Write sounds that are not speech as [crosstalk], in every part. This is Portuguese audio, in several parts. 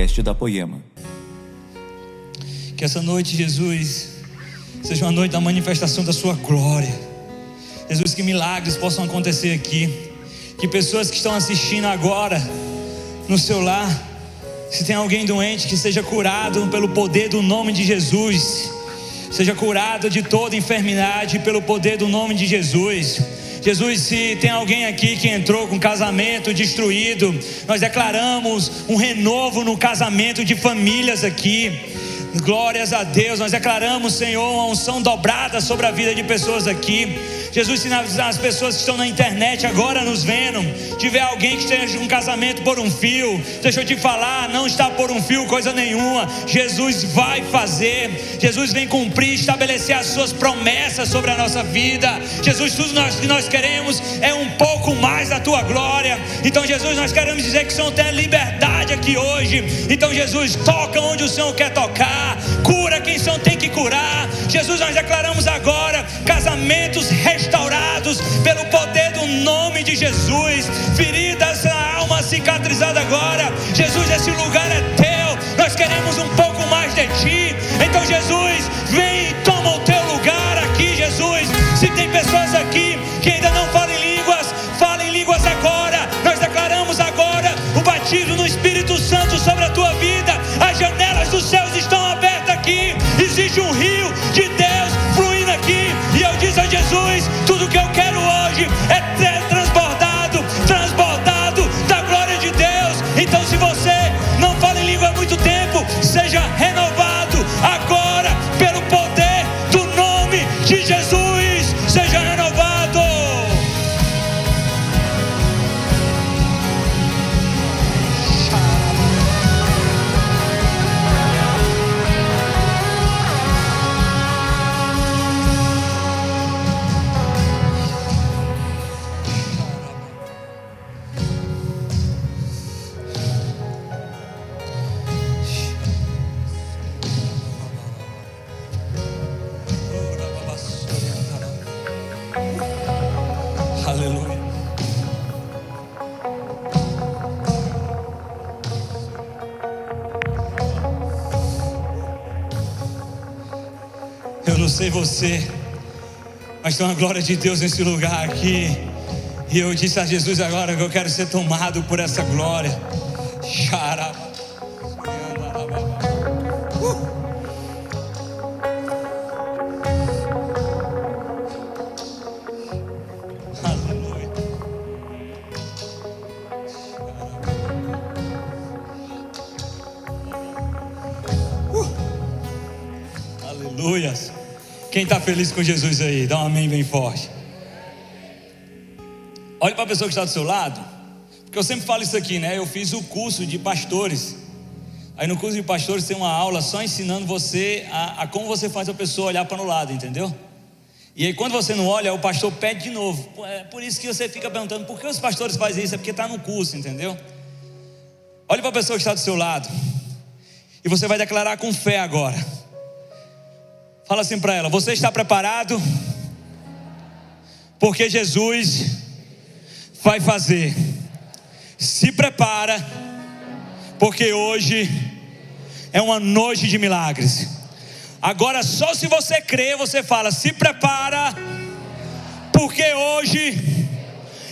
podcast da Poema. Que essa noite, Jesus, seja uma noite da manifestação da Sua glória. Jesus, que milagres possam acontecer aqui. Que pessoas que estão assistindo agora no seu lar, se tem alguém doente, que seja curado pelo poder do nome de Jesus. Seja curado de toda enfermidade pelo poder do nome de Jesus. Jesus, se tem alguém aqui que entrou com casamento destruído, nós declaramos um renovo no casamento de famílias aqui. Glórias a Deus, nós declaramos, Senhor, uma unção dobrada sobre a vida de pessoas aqui. Jesus, se as pessoas que estão na internet agora nos vendo, tiver alguém que esteja um casamento por um fio, deixa eu te falar, não está por um fio coisa nenhuma. Jesus vai fazer, Jesus vem cumprir, estabelecer as suas promessas sobre a nossa vida. Jesus, tudo nós, que nós queremos é um pouco mais da tua glória. Então, Jesus, nós queremos dizer que o Senhor tem liberdade aqui hoje. Então, Jesus, toca onde o Senhor quer tocar, cura quem o Senhor tem que curar. Jesus, nós declaramos agora casamentos restaurados pelo poder do nome de Jesus, feridas na alma cicatrizada agora. Jesus, esse lugar é teu. Nós queremos um pouco mais de ti. Então, Jesus, vem e toma o teu lugar aqui, Jesus. Se tem pessoas aqui que ainda não o batismo no Espírito Santo sobre a tua vida. As janelas dos céus estão abertas aqui. Existe um rio de Deus mas tem uma glória de Deus nesse lugar aqui. E eu disse a Jesus agora que eu quero ser tomado por essa glória. Feliz com Jesus aí? Dá um amém bem forte. Olhe para a pessoa que está do seu lado. Porque eu sempre falo isso aqui, né? Eu fiz o curso de pastores. Aí no curso de pastores tem uma aula só ensinando você a, a como você faz a pessoa olhar para o lado, entendeu? E aí quando você não olha, o pastor pede de novo. É por isso que você fica perguntando por que os pastores fazem isso? É porque está no curso, entendeu? Olhe para a pessoa que está do seu lado. E você vai declarar com fé agora. Fala assim para ela: Você está preparado? Porque Jesus vai fazer. Se prepara, porque hoje é uma noite de milagres. Agora, só se você crê, você fala: Se prepara, porque hoje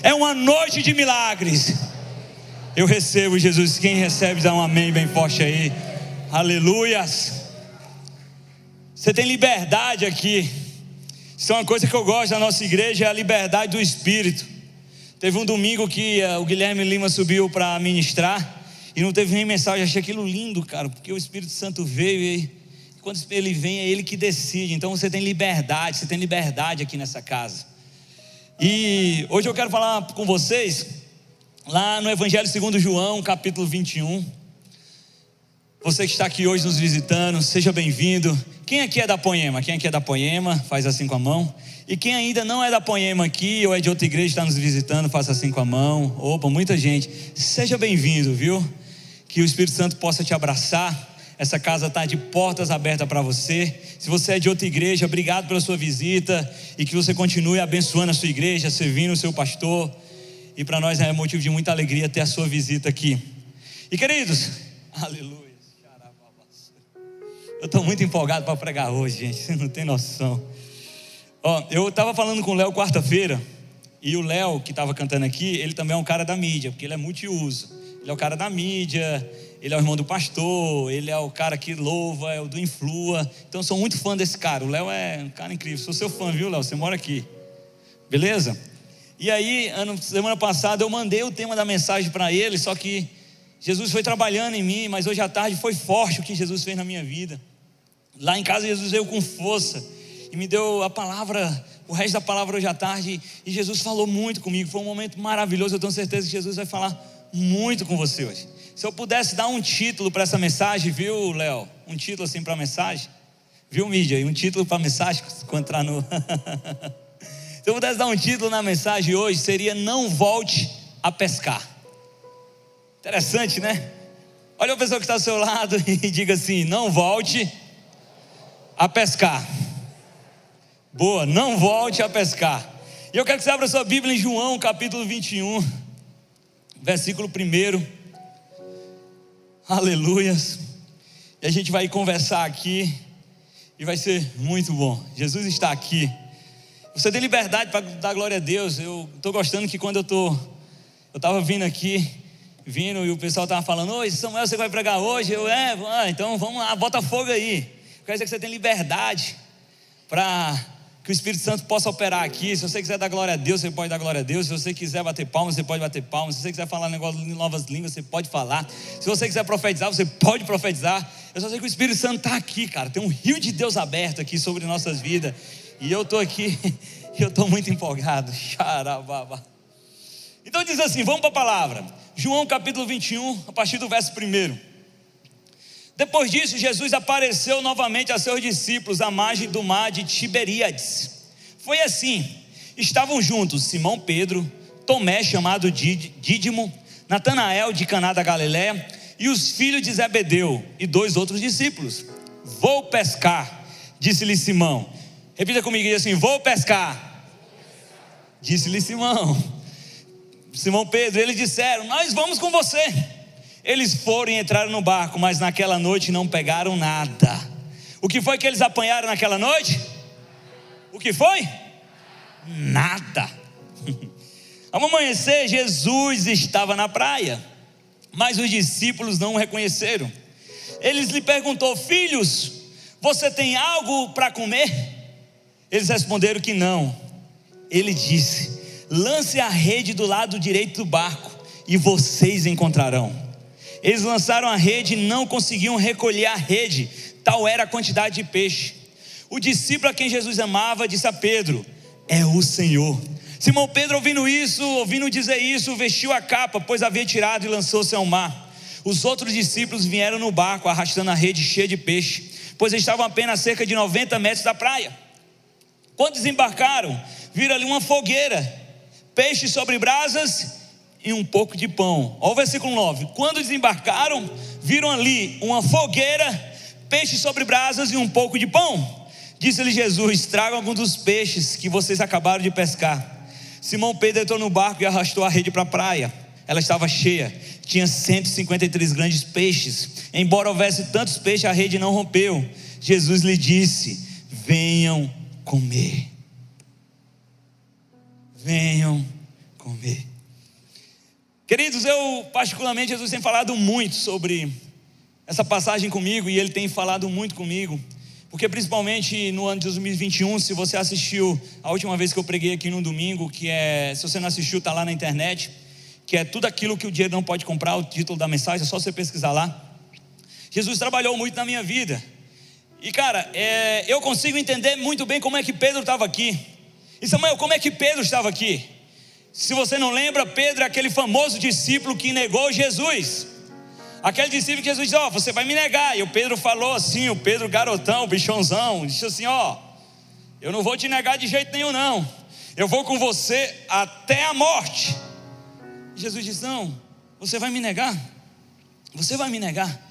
é uma noite de milagres. Eu recebo, Jesus. Quem recebe, dá um amém bem forte aí. Aleluias. Você tem liberdade aqui. Isso é uma coisa que eu gosto da nossa igreja, é a liberdade do Espírito. Teve um domingo que uh, o Guilherme Lima subiu para ministrar e não teve nem mensagem. Achei aquilo lindo, cara, porque o Espírito Santo veio e quando ele vem é ele que decide. Então você tem liberdade, você tem liberdade aqui nessa casa. E hoje eu quero falar com vocês lá no Evangelho segundo João, capítulo 21. Você que está aqui hoje nos visitando, seja bem-vindo. Quem aqui é da Poema? Quem aqui é da Poema? Faz assim com a mão. E quem ainda não é da Poema aqui ou é de outra igreja está nos visitando, faça assim com a mão. Opa, muita gente. Seja bem-vindo, viu? Que o Espírito Santo possa te abraçar. Essa casa está de portas abertas para você. Se você é de outra igreja, obrigado pela sua visita e que você continue abençoando a sua igreja, servindo o seu pastor. E para nós é motivo de muita alegria ter a sua visita aqui. E queridos, [laughs] Aleluia. Eu estou muito empolgado para pregar hoje, gente. [laughs] Você não tem noção. Ó, eu estava falando com o Léo quarta-feira. E o Léo, que estava cantando aqui, ele também é um cara da mídia, porque ele é multiuso. Ele é o cara da mídia, ele é o irmão do pastor, ele é o cara que louva, é o do influa. Então eu sou muito fã desse cara. O Léo é um cara incrível. Sou seu fã, viu, Léo? Você mora aqui. Beleza? E aí, ano, semana passada, eu mandei o tema da mensagem para ele, só que Jesus foi trabalhando em mim, mas hoje à tarde foi forte o que Jesus fez na minha vida. Lá em casa, Jesus veio com força e me deu a palavra, o resto da palavra hoje à tarde. E Jesus falou muito comigo. Foi um momento maravilhoso. Eu tenho certeza que Jesus vai falar muito com você hoje. Se eu pudesse dar um título para essa mensagem, viu, Léo? Um título assim para a mensagem? Viu, mídia? E um título para a mensagem, quando no. [laughs] Se eu pudesse dar um título na mensagem hoje, seria Não Volte a Pescar. Interessante, né? Olha a pessoa que está ao seu lado [laughs] e diga assim: Não volte a pescar. Boa, não volte a pescar. E eu quero que você abra sua Bíblia em João, capítulo 21, versículo 1. Aleluias. E a gente vai conversar aqui e vai ser muito bom. Jesus está aqui. Você tem liberdade para dar glória a Deus. Eu estou gostando que quando eu tô, eu estava vindo aqui, vindo e o pessoal estava falando: Oi, Samuel, você vai pregar hoje? Eu, é, ah, então vamos lá, bota fogo aí. Quer dizer que você tem liberdade para que o Espírito Santo possa operar aqui. Se você quiser dar glória a Deus, você pode dar glória a Deus. Se você quiser bater palmas, você pode bater palmas. Se você quiser falar negócio de novas línguas, você pode falar. Se você quiser profetizar, você pode profetizar. Eu só sei que o Espírito Santo está aqui, cara. Tem um rio de Deus aberto aqui sobre nossas vidas. E eu estou aqui, e [laughs] eu estou muito empolgado. Xarababa. Então diz assim: vamos para a palavra. João capítulo 21, a partir do verso 1. Depois disso, Jesus apareceu novamente a seus discípulos à margem do mar de Tiberíades. Foi assim: estavam juntos Simão Pedro, Tomé, chamado Dídimo, Natanael de Caná da Galiléia e os filhos de Zebedeu e dois outros discípulos. Vou pescar, disse-lhe Simão. Repita comigo assim: Vou pescar. Disse-lhe Simão. Simão Pedro, eles disseram: Nós vamos com você. Eles foram e entraram no barco, mas naquela noite não pegaram nada. O que foi que eles apanharam naquela noite? O que foi? Nada. [laughs] Ao amanhecer, Jesus estava na praia, mas os discípulos não o reconheceram. Eles lhe perguntou: Filhos, você tem algo para comer? Eles responderam que não. Ele disse: Lance a rede do lado direito do barco e vocês encontrarão. Eles lançaram a rede e não conseguiam recolher a rede, tal era a quantidade de peixe. O discípulo a quem Jesus amava disse a Pedro: É o Senhor. Simão Pedro, ouvindo isso, ouvindo dizer isso, vestiu a capa, pois havia tirado e lançou-se ao mar. Os outros discípulos vieram no barco, arrastando a rede cheia de peixe, pois estavam apenas cerca de 90 metros da praia. Quando desembarcaram, viram ali uma fogueira, peixe sobre brasas e um pouco de pão. Olha o versículo 9: Quando desembarcaram, viram ali uma fogueira, peixe sobre brasas e um pouco de pão. Disse-lhe Jesus: Tragam algum dos peixes que vocês acabaram de pescar. Simão Pedro entrou no barco e arrastou a rede para a praia. Ela estava cheia, tinha 153 grandes peixes. Embora houvesse tantos peixes, a rede não rompeu. Jesus lhe disse: Venham comer. Venham comer. Queridos, eu particularmente, Jesus tem falado muito sobre essa passagem comigo e ele tem falado muito comigo, porque principalmente no ano de 2021, se você assistiu a última vez que eu preguei aqui no domingo, que é, se você não assistiu, está lá na internet, que é tudo aquilo que o dinheiro não pode comprar, o título da mensagem, é só você pesquisar lá. Jesus trabalhou muito na minha vida. E cara, é, eu consigo entender muito bem como é que Pedro estava aqui. E Samuel, como é que Pedro estava aqui? Se você não lembra, Pedro é aquele famoso discípulo que negou Jesus. Aquele discípulo que Jesus disse: Ó, oh, você vai me negar. E o Pedro falou assim: o Pedro, garotão, bichãozão, disse assim: Ó, oh, eu não vou te negar de jeito nenhum, não. Eu vou com você até a morte. E Jesus disse: Não, você vai me negar. Você vai me negar.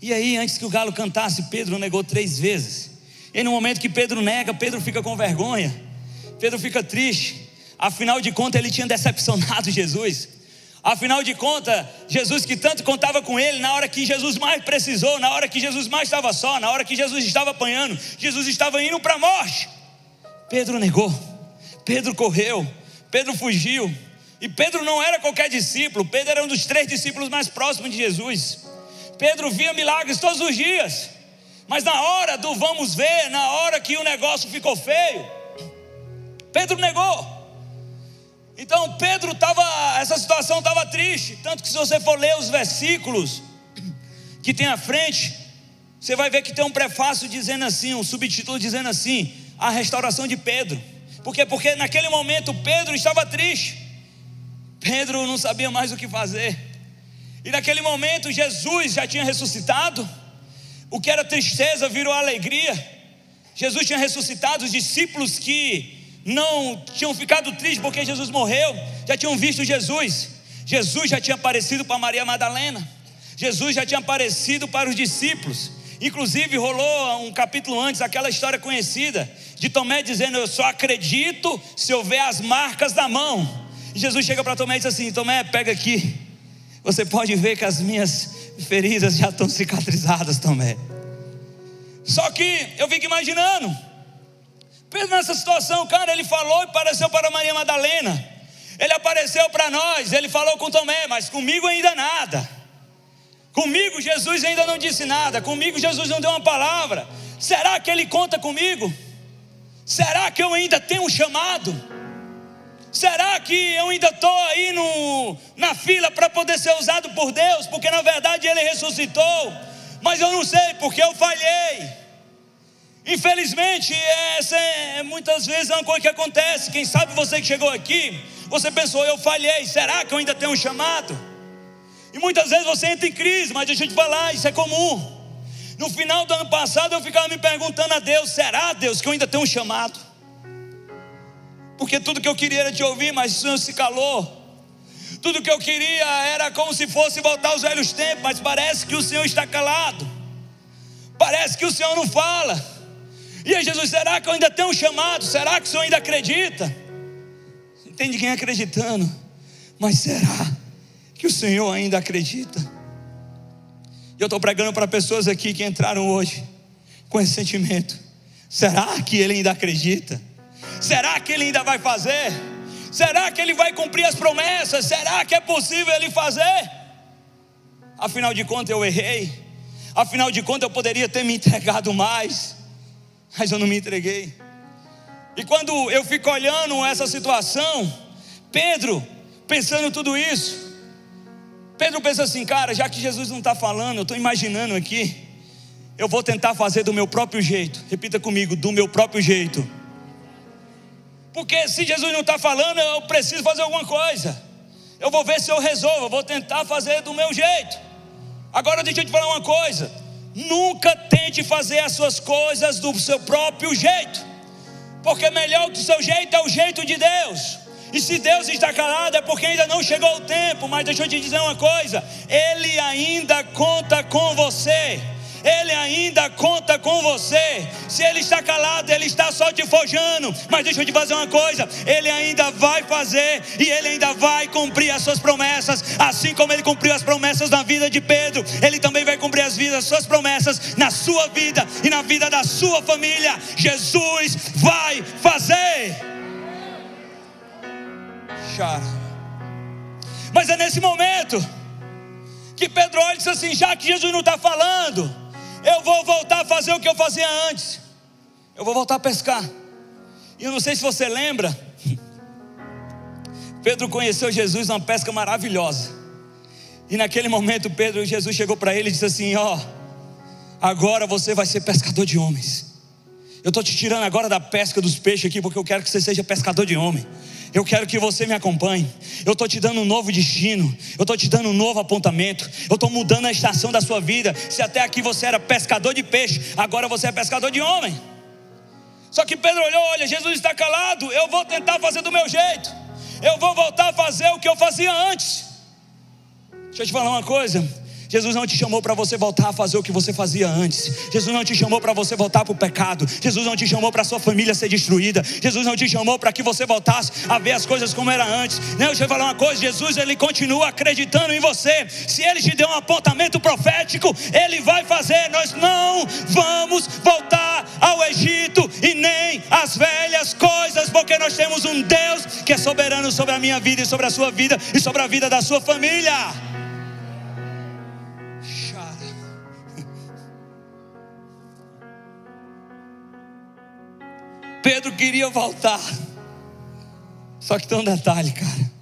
E aí, antes que o galo cantasse, Pedro negou três vezes. E no momento que Pedro nega, Pedro fica com vergonha. Pedro fica triste. Afinal de contas, ele tinha decepcionado [laughs] Jesus. Afinal de contas, Jesus que tanto contava com ele, na hora que Jesus mais precisou, na hora que Jesus mais estava só, na hora que Jesus estava apanhando, Jesus estava indo para a morte. Pedro negou, Pedro correu, Pedro fugiu. E Pedro não era qualquer discípulo, Pedro era um dos três discípulos mais próximos de Jesus. Pedro via milagres todos os dias, mas na hora do vamos ver, na hora que o negócio ficou feio, Pedro negou. Então Pedro estava, essa situação estava triste, tanto que se você for ler os versículos que tem à frente, você vai ver que tem um prefácio dizendo assim, um subtítulo dizendo assim, a restauração de Pedro. Por quê? Porque naquele momento Pedro estava triste. Pedro não sabia mais o que fazer. E naquele momento Jesus já tinha ressuscitado. O que era tristeza virou alegria. Jesus tinha ressuscitado os discípulos que não tinham ficado tristes porque Jesus morreu, já tinham visto Jesus. Jesus já tinha aparecido para Maria Madalena. Jesus já tinha aparecido para os discípulos. Inclusive rolou um capítulo antes aquela história conhecida de Tomé dizendo: Eu só acredito se eu ver as marcas da mão. E Jesus chega para Tomé e diz assim: Tomé, pega aqui. Você pode ver que as minhas feridas já estão cicatrizadas, Tomé. Só que eu fico imaginando Pedro nessa situação, cara, ele falou e apareceu para Maria Madalena. Ele apareceu para nós, ele falou com Tomé, mas comigo ainda nada. Comigo Jesus ainda não disse nada, comigo Jesus não deu uma palavra. Será que ele conta comigo? Será que eu ainda tenho um chamado? Será que eu ainda estou aí no, na fila para poder ser usado por Deus? Porque na verdade ele ressuscitou, mas eu não sei porque eu falhei. Infelizmente, essa é muitas vezes é uma coisa que acontece. Quem sabe você que chegou aqui, você pensou, eu falhei, será que eu ainda tenho um chamado? E muitas vezes você entra em crise, mas deixa eu te falar, isso é comum. No final do ano passado eu ficava me perguntando a Deus: será, Deus, que eu ainda tenho um chamado? Porque tudo que eu queria era te ouvir, mas o Senhor se calou. Tudo que eu queria era como se fosse voltar aos velhos tempos, mas parece que o Senhor está calado. Parece que o Senhor não fala. E aí, Jesus, será que eu ainda tenho um chamado? Será que o Senhor ainda acredita? Não tem ninguém acreditando, mas será que o Senhor ainda acredita? Eu estou pregando para pessoas aqui que entraram hoje com esse sentimento: será que ele ainda acredita? Será que ele ainda vai fazer? Será que ele vai cumprir as promessas? Será que é possível ele fazer? Afinal de contas, eu errei. Afinal de contas, eu poderia ter me entregado mais mas eu não me entreguei. E quando eu fico olhando essa situação, Pedro, pensando tudo isso, Pedro pensa assim, cara, já que Jesus não está falando, eu estou imaginando aqui, eu vou tentar fazer do meu próprio jeito. Repita comigo, do meu próprio jeito. Porque se Jesus não está falando, eu preciso fazer alguma coisa. Eu vou ver se eu resolvo, eu vou tentar fazer do meu jeito. Agora deixa eu te falar uma coisa. Nunca tente fazer as suas coisas do seu próprio jeito, porque melhor que o seu jeito é o jeito de Deus. E se Deus está calado é porque ainda não chegou o tempo, mas deixa eu te dizer uma coisa: Ele ainda conta com você. Ele ainda conta com você. Se Ele está calado, Ele está só te forjando. Mas deixa eu te fazer uma coisa: Ele ainda vai fazer e Ele ainda vai cumprir as suas promessas. Assim como Ele cumpriu as promessas na vida de Pedro, Ele também vai cumprir as, vidas, as suas promessas na sua vida e na vida da sua família. Jesus vai fazer. Mas é nesse momento que Pedro olha e diz assim: já que Jesus não está falando, eu vou voltar a fazer o que eu fazia antes. Eu vou voltar a pescar. E eu não sei se você lembra, [laughs] Pedro conheceu Jesus numa pesca maravilhosa. E naquele momento Pedro, Jesus chegou para ele e disse assim: "Ó, agora você vai ser pescador de homens. Eu estou te tirando agora da pesca dos peixes aqui porque eu quero que você seja pescador de homem. Eu quero que você me acompanhe. Eu estou te dando um novo destino. Eu estou te dando um novo apontamento. Eu estou mudando a estação da sua vida. Se até aqui você era pescador de peixe, agora você é pescador de homem. Só que Pedro olhou: olha, Jesus está calado. Eu vou tentar fazer do meu jeito. Eu vou voltar a fazer o que eu fazia antes. Deixa eu te falar uma coisa. Jesus não te chamou para você voltar a fazer o que você fazia antes. Jesus não te chamou para você voltar para o pecado. Jesus não te chamou para sua família ser destruída. Jesus não te chamou para que você voltasse a ver as coisas como era antes. Não, deixa eu falar uma coisa: Jesus ele continua acreditando em você. Se ele te deu um apontamento profético, ele vai fazer. Nós não vamos voltar ao Egito e nem às velhas coisas, porque nós temos um Deus que é soberano sobre a minha vida e sobre a sua vida e sobre a vida da sua família. Pedro queria voltar. Só que tem um detalhe, cara.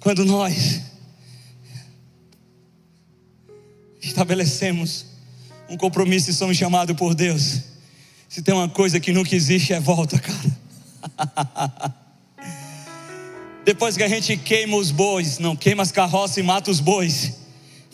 Quando nós estabelecemos um compromisso e somos chamados por Deus, se tem uma coisa que nunca existe é volta, cara. [laughs] Depois que a gente queima os bois, não queima as carroças e mata os bois,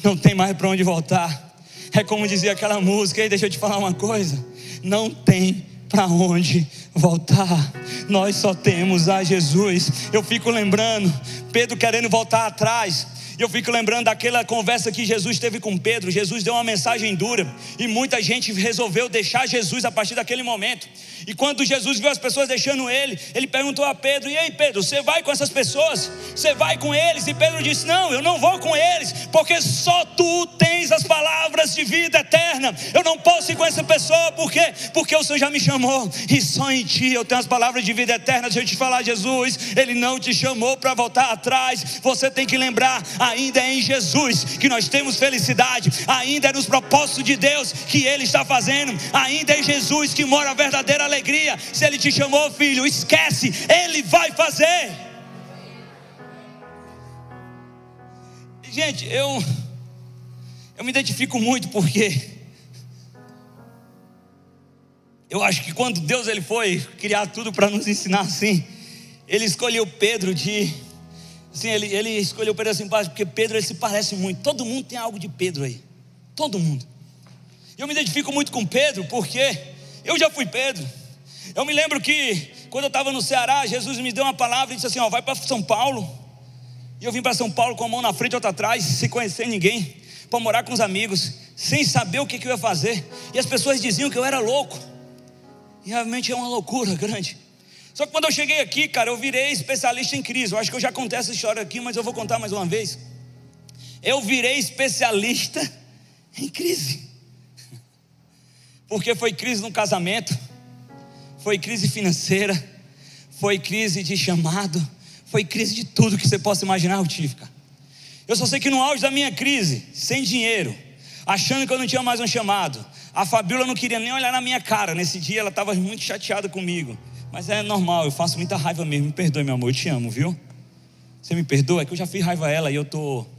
não tem mais para onde voltar. É como dizia aquela música, e deixa eu te falar uma coisa: não tem para onde voltar. Nós só temos a Jesus. Eu fico lembrando, Pedro querendo voltar atrás. Eu fico lembrando daquela conversa que Jesus teve com Pedro. Jesus deu uma mensagem dura e muita gente resolveu deixar Jesus a partir daquele momento. E quando Jesus viu as pessoas deixando ele, ele perguntou a Pedro: E aí, Pedro, você vai com essas pessoas? Você vai com eles? E Pedro disse: Não, eu não vou com eles, porque só tu tens as palavras de vida eterna. Eu não posso ir com essa pessoa, por quê? Porque o Senhor já me chamou, e só em ti eu tenho as palavras de vida eterna. Deixa eu te falar, Jesus, Ele não te chamou para voltar atrás. Você tem que lembrar: ainda é em Jesus que nós temos felicidade, ainda é nos propósitos de Deus que Ele está fazendo, ainda é em Jesus que mora a verdadeira alegria. Se Ele te chamou, filho, esquece, Ele vai fazer. Gente, eu eu me identifico muito porque eu acho que quando Deus ele foi criar tudo para nos ensinar assim, ele escolheu Pedro de assim, ele, ele escolheu Pedro assim, porque Pedro ele se parece muito. Todo mundo tem algo de Pedro aí. Todo mundo. Eu me identifico muito com Pedro porque eu já fui Pedro. Eu me lembro que quando eu estava no Ceará, Jesus me deu uma palavra e disse assim: ó, vai para São Paulo. E eu vim para São Paulo com a mão na frente e outra atrás, sem conhecer ninguém, para morar com os amigos, sem saber o que, que eu ia fazer. E as pessoas diziam que eu era louco. E realmente é uma loucura [laughs] grande. Só que quando eu cheguei aqui, cara, eu virei especialista em crise. Eu acho que eu já contei essa história aqui, mas eu vou contar mais uma vez. Eu virei especialista [laughs] em crise. Porque foi crise no casamento foi crise financeira, foi crise de chamado, foi crise de tudo que você possa imaginar, eu tive, cara. Eu só sei que no auge da minha crise, sem dinheiro, achando que eu não tinha mais um chamado, a Fabiola não queria nem olhar na minha cara. Nesse dia ela estava muito chateada comigo. Mas é normal, eu faço muita raiva mesmo. Me perdoe, meu amor, eu te amo, viu? Você me perdoa? É que eu já fiz raiva a ela e eu estou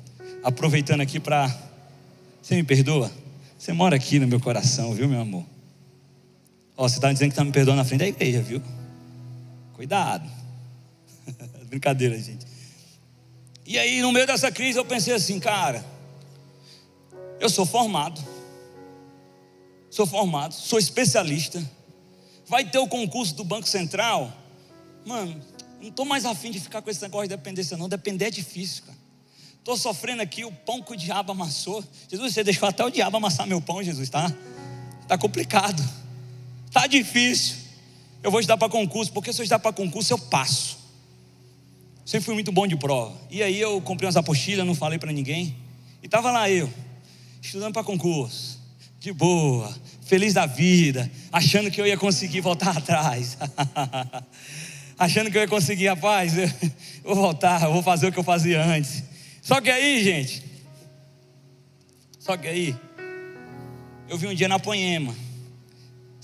aproveitando aqui para. Você me perdoa? Você mora aqui no meu coração, viu, meu amor? Ó, você está dizendo que está me perdoando na frente da igreja, viu? Cuidado. [laughs] Brincadeira, gente. E aí, no meio dessa crise, eu pensei assim, cara, eu sou formado, sou formado, sou especialista. Vai ter o concurso do Banco Central. Mano, não estou mais afim de ficar com esse negócio de dependência, não. Depender é difícil, cara. Estou sofrendo aqui o pão que o diabo amassou. Jesus, você deixou até o diabo amassar meu pão, Jesus, tá? Tá complicado. Tá difícil. Eu vou estudar para concurso, porque se eu estudar para concurso eu passo. Sempre fui muito bom de prova. E aí eu comprei umas apostilas, não falei para ninguém. E tava lá eu, estudando para concurso, de boa, feliz da vida, achando que eu ia conseguir voltar [laughs] atrás. [laughs] achando que eu ia conseguir, rapaz, eu [laughs] vou voltar, eu vou fazer o que eu fazia antes. Só que aí, gente, só que aí, eu vi um dia na Poema,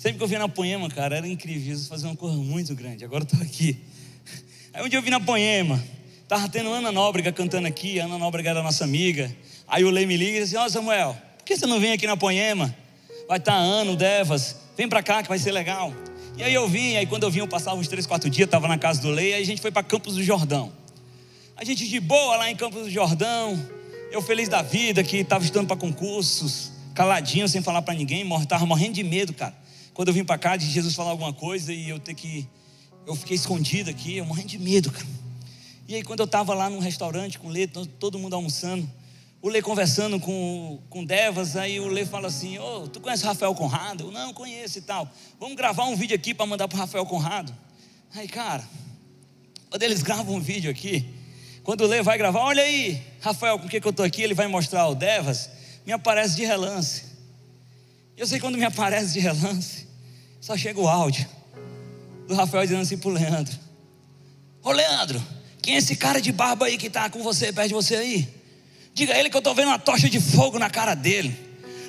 Sempre que eu via na Poema, cara, era incrível. Jesus fazia uma coisa muito grande. Agora eu estou aqui. Aí um dia eu vi na Poema, estava tendo Ana Nóbrega cantando aqui. A Ana Nóbrega era nossa amiga. Aí o Lei me liga e disse: Ó, oh, Samuel, por que você não vem aqui na Poema? Vai estar tá Ana, o Devas. Vem para cá que vai ser legal. E aí eu vim, aí quando eu vim, eu passava uns três, quatro dias, estava na casa do Lei, aí a gente foi para Campos do Jordão. A gente de boa lá em Campos do Jordão, eu feliz da vida, que estava estudando para concursos, caladinho, sem falar para ninguém, estava morrendo de medo, cara. Quando eu vim para cá, de Jesus falar alguma coisa e eu ter que. Eu fiquei escondido aqui, eu morrendo de medo, cara. E aí, quando eu estava lá num restaurante com leite, todo mundo almoçando, o Lê conversando com, com Devas, aí o Lê fala assim: Ô, oh, tu conhece o Rafael Conrado? Eu não conheço e tal. Vamos gravar um vídeo aqui para mandar para o Rafael Conrado. Aí, cara, quando eles gravam um vídeo aqui, quando o Lê vai gravar, olha aí, Rafael, o que, que eu estou aqui? Ele vai mostrar o Devas, me aparece de relance. Eu sei quando me [laughs] aparece de relance, só chega o áudio do Rafael dizendo assim para o Leandro: Ô Leandro, quem é esse cara de barba aí que está com você, perto de você aí? Diga a ele que eu estou vendo uma tocha de fogo na cara dele.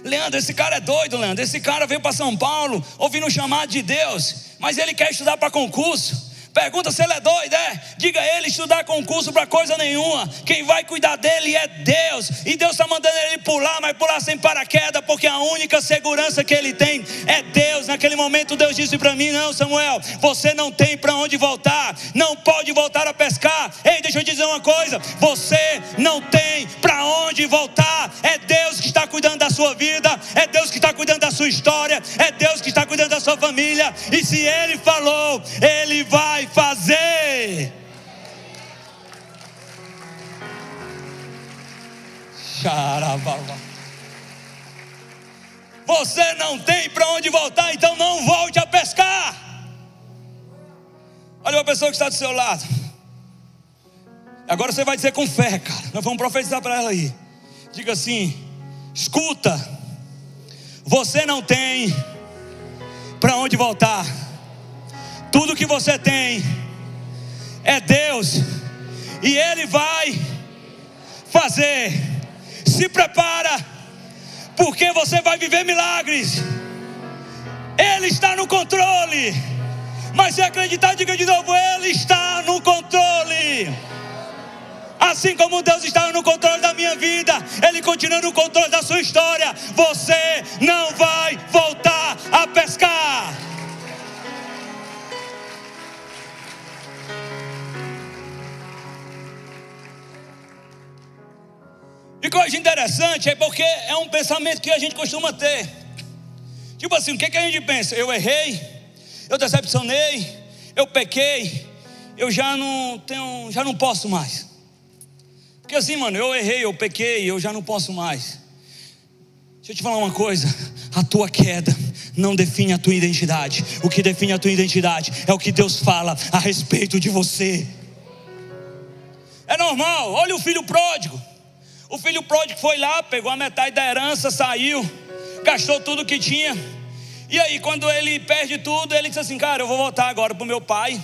Leandro, esse cara é doido, Leandro. Esse cara veio para São Paulo ouvindo um chamado de Deus, mas ele quer estudar para concurso. Pergunta se ele é doido, é? Diga ele estudar concurso para coisa nenhuma. Quem vai cuidar dele é Deus. E Deus está mandando ele pular, mas pular sem paraquedas, porque a única segurança que ele tem é Deus. Naquele momento Deus disse para mim: Não, Samuel, você não tem para onde voltar. Não pode voltar a pescar. Ei, deixa eu dizer uma coisa: você não tem para onde voltar. É Deus que está cuidando da sua vida. É Deus que está cuidando da sua história. É Deus que está cuidando da sua família. E se Ele falou, Ele vai vai fazer. Você não tem para onde voltar, então não volte a pescar. Olha uma pessoa que está do seu lado. Agora você vai dizer com fé, cara. Nós vamos profetizar para ela aí. Diga assim: escuta, você não tem para onde voltar. Tudo que você tem é Deus, e Ele vai fazer. Se prepara, porque você vai viver milagres. Ele está no controle. Mas se acreditar, diga de novo: Ele está no controle. Assim como Deus está no controle da minha vida, Ele continua no controle da sua história. Você não vai voltar a pescar. E coisa interessante é porque é um pensamento que a gente costuma ter. Tipo assim, o que, que a gente pensa? Eu errei, eu decepcionei, eu pequei, eu já não tenho, já não posso mais. Porque assim, mano, eu errei, eu pequei, eu já não posso mais. Deixa eu te falar uma coisa: a tua queda não define a tua identidade. O que define a tua identidade é o que Deus fala a respeito de você. É normal, olha o filho pródigo. O filho pródigo foi lá, pegou a metade da herança, saiu, gastou tudo que tinha. E aí, quando ele perde tudo, ele disse assim: Cara, eu vou voltar agora para o meu pai.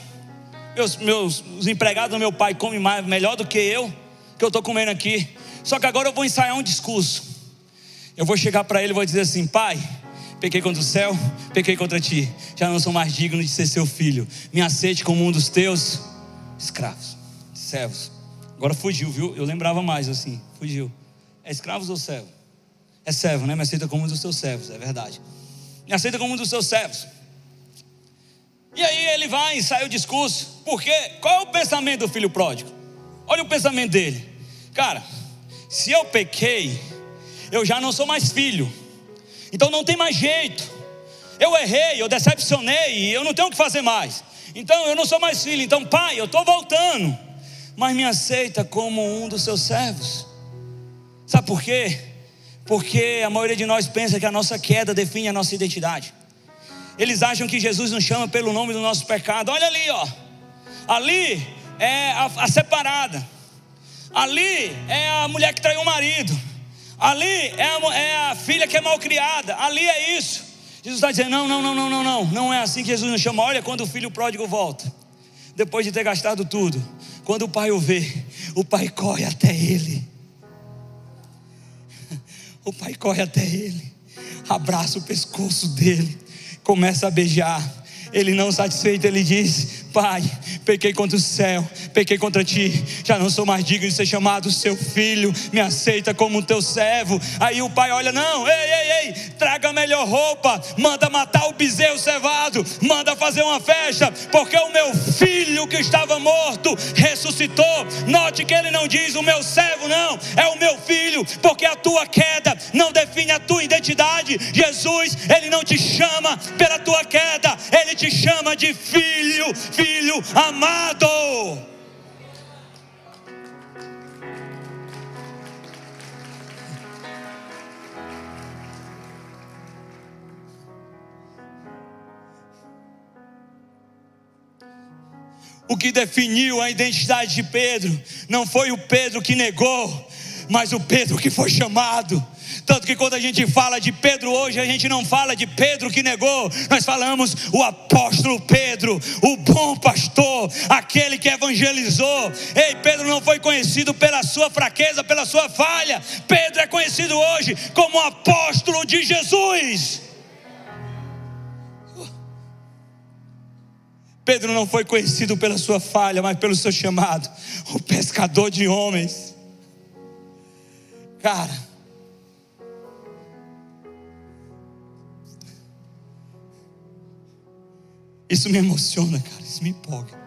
Meus, meus os empregados do meu pai comem mais, melhor do que eu, que eu estou comendo aqui. Só que agora eu vou ensaiar um discurso. Eu vou chegar para ele e vou dizer assim: Pai, pequei contra o céu, pequei contra ti. Já não sou mais digno de ser seu filho. Me aceite como um dos teus escravos, servos. Agora fugiu, viu? Eu lembrava mais assim, fugiu. É escravos ou servo? É servo, né? Me aceita como um dos seus servos, é verdade. Me aceita como um dos seus servos. E aí ele vai e sai o discurso. Por quê? Qual é o pensamento do filho pródigo? Olha o pensamento dele. Cara, se eu pequei, eu já não sou mais filho. Então não tem mais jeito. Eu errei, eu decepcionei, eu não tenho o que fazer mais. Então eu não sou mais filho. Então, pai, eu estou voltando mas me aceita como um dos seus servos. Sabe por quê? Porque a maioria de nós pensa que a nossa queda define a nossa identidade. Eles acham que Jesus nos chama pelo nome do nosso pecado. Olha ali, ó. Ali é a, a separada. Ali é a mulher que traiu o marido. Ali é a, é a filha que é mal criada. Ali é isso. Jesus está dizendo: não, não, não, não, não, não. Não é assim que Jesus nos chama. Olha quando o filho pródigo volta. Depois de ter gastado tudo. Quando o pai o vê, o pai corre até ele. O pai corre até ele, abraça o pescoço dele, começa a beijar. Ele não satisfeito, ele diz: Pai, pequei contra o céu, pequei contra ti, já não sou mais digno de ser chamado seu filho, me aceita como teu servo. Aí o pai olha: Não, ei, ei, ei, traga melhor roupa, manda matar o bezerro cevado, manda fazer uma festa, porque o meu filho que estava morto ressuscitou. Note que ele não diz o meu servo, não, é o meu filho, porque a tua queda não define a tua identidade. Jesus, ele não te chama pela tua queda, ele te chama de filho filho amado. O que definiu a identidade de Pedro não foi o Pedro que negou, mas o Pedro que foi chamado. Tanto que quando a gente fala de Pedro hoje, a gente não fala de Pedro que negou, nós falamos o apóstolo Pedro, o bom pastor, aquele que evangelizou. Ei, Pedro não foi conhecido pela sua fraqueza, pela sua falha. Pedro é conhecido hoje como apóstolo de Jesus. Pedro não foi conhecido pela sua falha, mas pelo seu chamado, o pescador de homens. Cara, isso me emociona, cara, isso me empolga.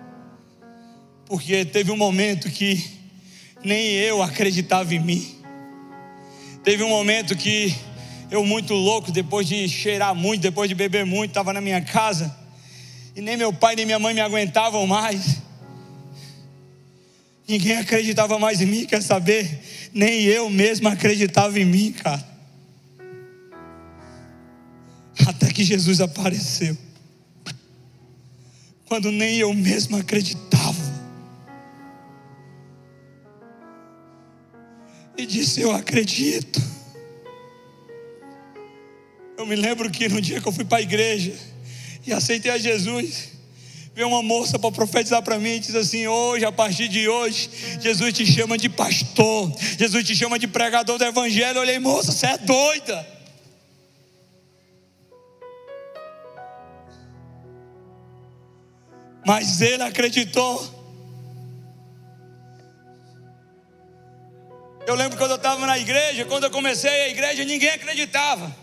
Porque teve um momento que nem eu acreditava em mim. Teve um momento que eu, muito louco, depois de cheirar muito, depois de beber muito, estava na minha casa e nem meu pai nem minha mãe me aguentavam mais. Ninguém acreditava mais em mim, quer saber? Nem eu mesmo acreditava em mim, cara. Até que Jesus apareceu. Quando nem eu mesmo acreditava. E disse: Eu acredito. Eu me lembro que no dia que eu fui para a igreja, e aceitei a Jesus. Veio uma moça para profetizar para mim e diz assim: hoje, a partir de hoje, Jesus te chama de pastor, Jesus te chama de pregador do Evangelho. Eu olhei, moça, você é doida. Mas ele acreditou. Eu lembro quando eu estava na igreja, quando eu comecei a igreja, ninguém acreditava.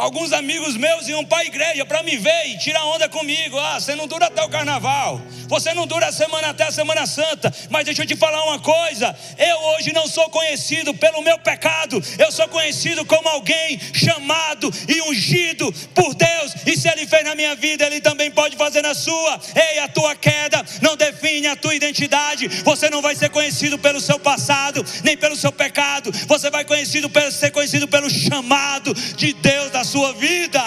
Alguns amigos meus iam para a igreja para me ver e tirar onda comigo. Ah, você não dura até o carnaval. Você não dura a semana até a Semana Santa. Mas deixa eu te falar uma coisa. Eu hoje não sou conhecido pelo meu pecado. Eu sou conhecido como alguém chamado e ungido por Deus. E se Ele fez na minha vida, Ele também pode fazer na sua. Ei, a tua queda não define a tua identidade. Você não vai ser conhecido pelo seu passado, nem pelo seu pecado. Você vai conhecido, ser conhecido pelo chamado de Deus da sua vida.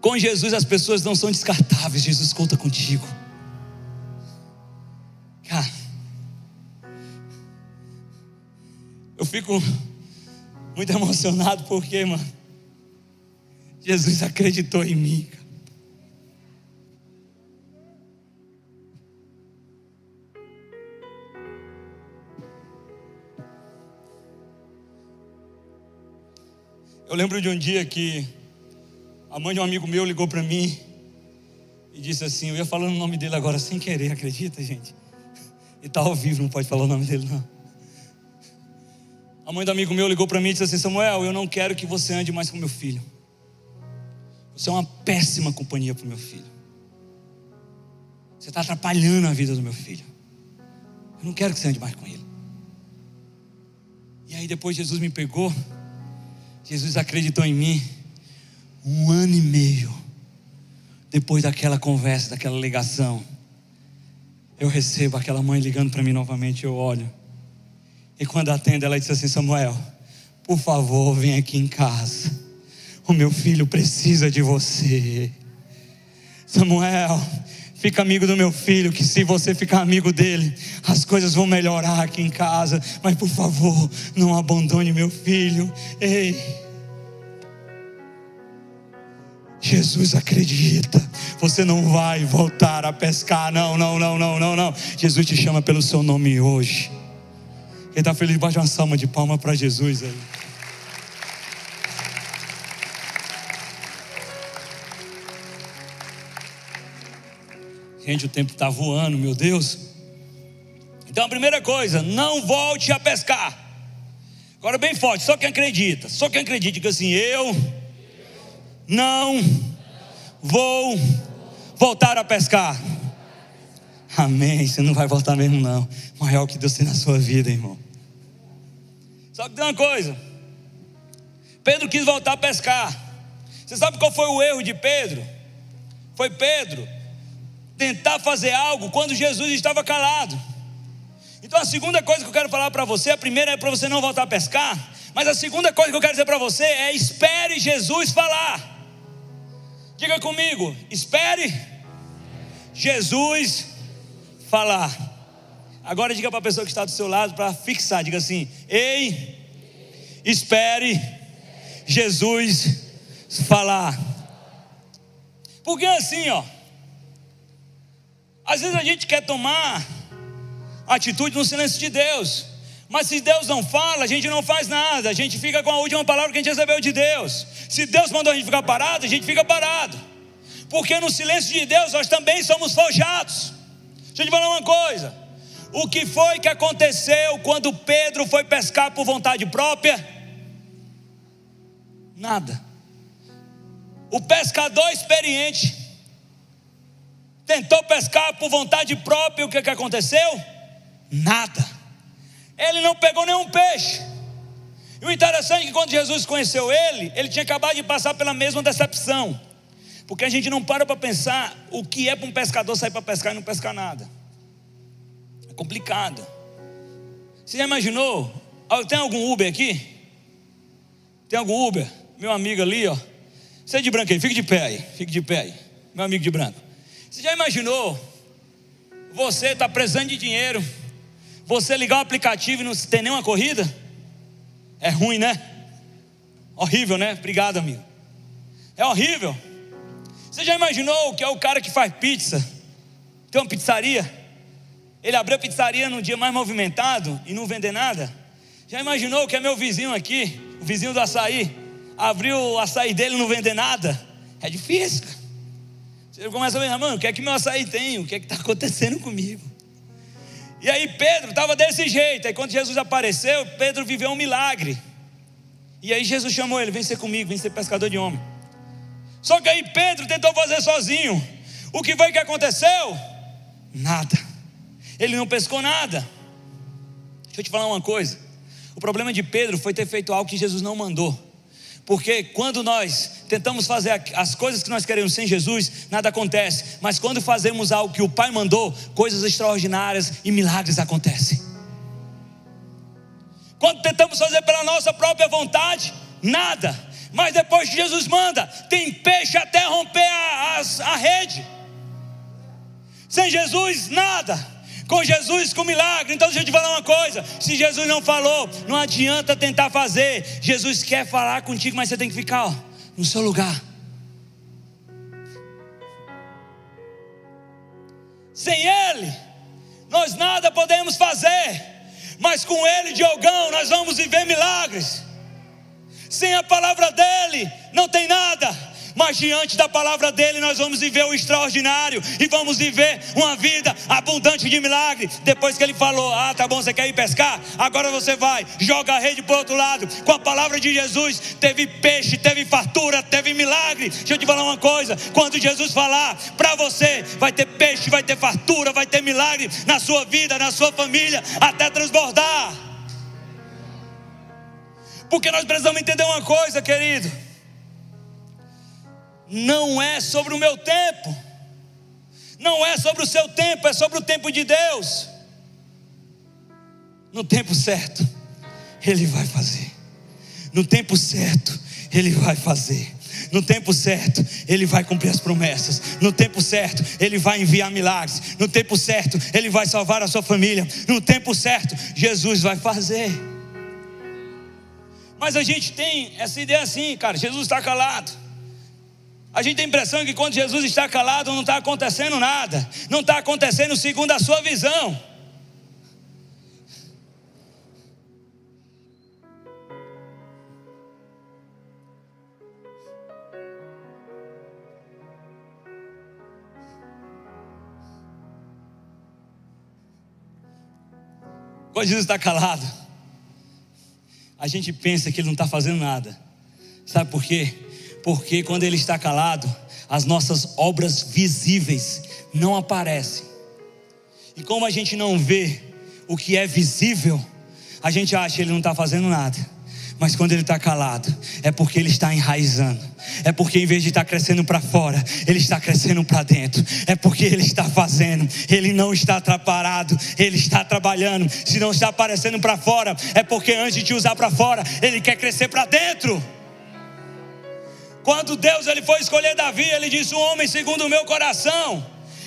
Com Jesus as pessoas não são descartáveis, Jesus conta contigo. Cara, eu fico muito emocionado porque, mano, Jesus acreditou em mim. Cara. Eu lembro de um dia que a mãe de um amigo meu ligou para mim e disse assim: Eu ia falando o nome dele agora sem querer, acredita, gente? E está ao vivo, não pode falar o nome dele, não. A mãe do amigo meu ligou para mim e disse assim: Samuel, eu não quero que você ande mais com meu filho. Você é uma péssima companhia para o meu filho. Você está atrapalhando a vida do meu filho. Eu não quero que você ande mais com ele. E aí depois Jesus me pegou Jesus acreditou em mim um ano e meio depois daquela conversa, daquela ligação. Eu recebo aquela mãe ligando para mim novamente, eu olho. E quando atendo, ela disse assim: Samuel, por favor, vem aqui em casa. O meu filho precisa de você. Samuel, Fica amigo do meu filho, que se você ficar amigo dele, as coisas vão melhorar aqui em casa. Mas por favor, não abandone meu filho. Ei. Jesus acredita. Você não vai voltar a pescar. Não, não, não, não, não, não. Jesus te chama pelo seu nome hoje. Quem está feliz, bate uma salma de palma para Jesus aí. Gente, o tempo está voando, meu Deus. Então a primeira coisa, não volte a pescar. Agora bem forte, só quem acredita, só quem acredita, diga assim, eu não vou voltar a pescar. Amém. Você não vai voltar mesmo, não. Maior que Deus tem na sua vida, irmão. Só que tem uma coisa: Pedro quis voltar a pescar. Você sabe qual foi o erro de Pedro? Foi Pedro tentar fazer algo quando Jesus estava calado. Então a segunda coisa que eu quero falar para você, a primeira é para você não voltar a pescar, mas a segunda coisa que eu quero dizer para você é espere Jesus falar. Diga comigo, espere Jesus falar. Agora diga para a pessoa que está do seu lado para fixar, diga assim: Ei, espere Jesus falar. Porque assim, ó, às vezes a gente quer tomar atitude no silêncio de Deus. Mas se Deus não fala, a gente não faz nada. A gente fica com a última palavra que a gente recebeu de Deus. Se Deus mandou a gente ficar parado, a gente fica parado. Porque no silêncio de Deus nós também somos forjados. Deixa eu te falar uma coisa. O que foi que aconteceu quando Pedro foi pescar por vontade própria? Nada. O pescador experiente tentou pescar por vontade própria, o que, que aconteceu? Nada ele não pegou nenhum peixe. E o interessante é que quando Jesus conheceu ele, ele tinha acabado de passar pela mesma decepção. Porque a gente não para para pensar o que é para um pescador sair para pescar e não pescar nada. É complicado. Você já imaginou? Tem algum Uber aqui? Tem algum Uber? Meu amigo ali, ó. Você é de branco aí, fique de pé aí, fique de pé aí. Meu amigo de branco. Você já imaginou? Você está precisando de dinheiro você ligar o aplicativo e não ter nenhuma corrida? É ruim, né? Horrível, né? Obrigado, amigo. É horrível. Você já imaginou que é o cara que faz pizza? Tem uma pizzaria. Ele abriu a pizzaria no dia mais movimentado e não vender nada? Já imaginou que é meu vizinho aqui, o vizinho do açaí, abriu o açaí dele e não vender nada? É difícil. Você começa a ver, mano, o que é que meu açaí tem? O que é que está [laughs] acontecendo comigo? E aí Pedro estava desse jeito. Aí quando Jesus apareceu, Pedro viveu um milagre. E aí Jesus chamou ele: vem ser comigo, vem ser pescador de homem. Só que aí Pedro tentou fazer sozinho. O que foi que aconteceu? Nada. Ele não pescou nada. Deixa eu te falar uma coisa. O problema de Pedro foi ter feito algo que Jesus não mandou. Porque quando nós tentamos fazer as coisas que nós queremos sem Jesus, nada acontece. Mas quando fazemos algo que o Pai mandou, coisas extraordinárias e milagres acontecem. Quando tentamos fazer pela nossa própria vontade, nada. Mas depois que Jesus manda, tem peixe até romper a, a, a rede. Sem Jesus, nada com Jesus, com milagre. Então deixa eu te falar uma coisa: se Jesus não falou, não adianta tentar fazer. Jesus quer falar contigo, mas você tem que ficar ó, no seu lugar. Sem Ele, nós nada podemos fazer, mas com Ele, Diogão, nós vamos viver milagres. Sem a palavra dEle, não tem nada mas diante da palavra dele nós vamos viver o extraordinário e vamos viver uma vida abundante de milagre. Depois que ele falou: Ah, tá bom, você quer ir pescar? Agora você vai, joga a rede para o outro lado. Com a palavra de Jesus, teve peixe, teve fartura, teve milagre. Deixa eu te falar uma coisa: quando Jesus falar para você, vai ter peixe, vai ter fartura, vai ter milagre na sua vida, na sua família, até transbordar. Porque nós precisamos entender uma coisa, querido não é sobre o meu tempo, não é sobre o seu tempo, é sobre o tempo de Deus. No tempo certo, Ele vai fazer. No tempo certo, Ele vai fazer. No tempo certo, Ele vai cumprir as promessas. No tempo certo, Ele vai enviar milagres. No tempo certo, Ele vai salvar a sua família. No tempo certo, Jesus vai fazer. Mas a gente tem essa ideia assim, cara: Jesus está calado. A gente tem a impressão que quando Jesus está calado não está acontecendo nada, não está acontecendo segundo a sua visão. Quando Jesus está calado, a gente pensa que ele não está fazendo nada. Sabe por quê? Porque quando Ele está calado, as nossas obras visíveis não aparecem. E como a gente não vê o que é visível, a gente acha que Ele não está fazendo nada. Mas quando ele está calado, é porque ele está enraizando. É porque em vez de estar crescendo para fora, ele está crescendo para dentro. É porque ele está fazendo. Ele não está atrapalhado, ele está trabalhando. Se não está aparecendo para fora, é porque antes de usar para fora, ele quer crescer para dentro. Quando Deus ele foi escolher Davi, ele disse: "Um homem segundo o meu coração".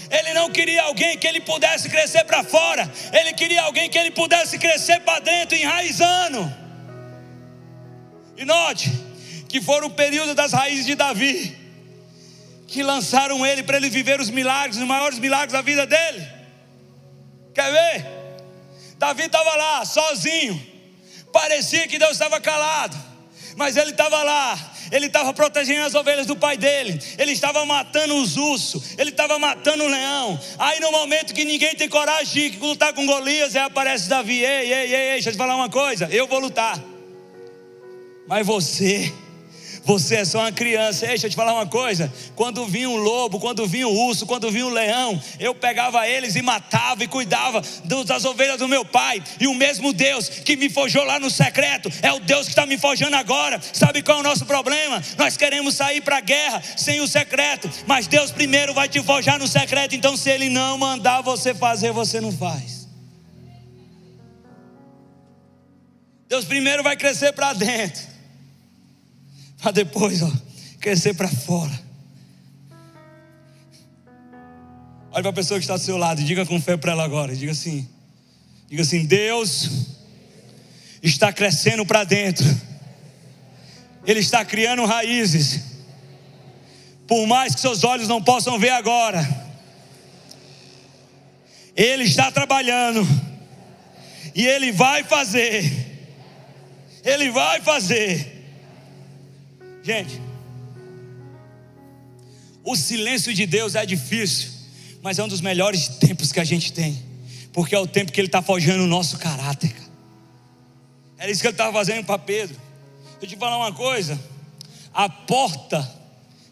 Ele não queria alguém que ele pudesse crescer para fora, ele queria alguém que ele pudesse crescer para dentro, enraizando. E note que foram o período das raízes de Davi que lançaram ele para ele viver os milagres, os maiores milagres da vida dele. Quer ver? Davi estava lá, sozinho. Parecia que Deus estava calado, mas ele estava lá, ele estava protegendo as ovelhas do pai dele, ele estava matando os ursos, ele estava matando o leão. Aí no momento que ninguém tem coragem de lutar com Golias, aí aparece Davi: ei, ei, ei, ei, deixa eu te falar uma coisa, eu vou lutar. Mas você você é só uma criança. Deixa eu te falar uma coisa: quando vinha um lobo, quando vinha um urso, quando vinha um leão, eu pegava eles e matava e cuidava das ovelhas do meu pai. E o mesmo Deus que me forjou lá no secreto é o Deus que está me forjando agora. Sabe qual é o nosso problema? Nós queremos sair para a guerra sem o secreto, mas Deus primeiro vai te forjar no secreto. Então, se Ele não mandar você fazer, você não faz. Deus primeiro vai crescer para dentro para depois ó, crescer para fora. Olha para a pessoa que está do seu lado e diga com fé para ela agora. Diga assim: diga assim, Deus está crescendo para dentro. Ele está criando raízes. Por mais que seus olhos não possam ver agora, Ele está trabalhando. E Ele vai fazer. Ele vai fazer. Gente, o silêncio de Deus é difícil, mas é um dos melhores tempos que a gente tem, porque é o tempo que Ele está forjando o nosso caráter. Era isso que Ele estava fazendo para Pedro. Eu te falar uma coisa: a porta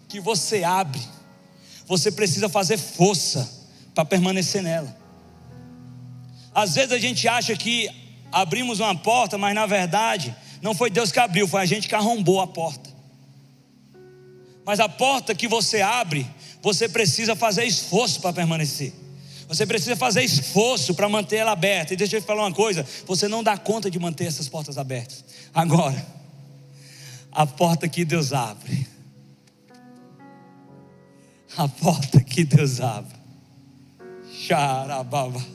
que você abre, você precisa fazer força para permanecer nela. Às vezes a gente acha que abrimos uma porta, mas na verdade não foi Deus que abriu, foi a gente que arrombou a porta. Mas a porta que você abre, você precisa fazer esforço para permanecer. Você precisa fazer esforço para manter ela aberta. E deixa eu te falar uma coisa: você não dá conta de manter essas portas abertas. Agora, a porta que Deus abre, a porta que Deus abre, Xarababa,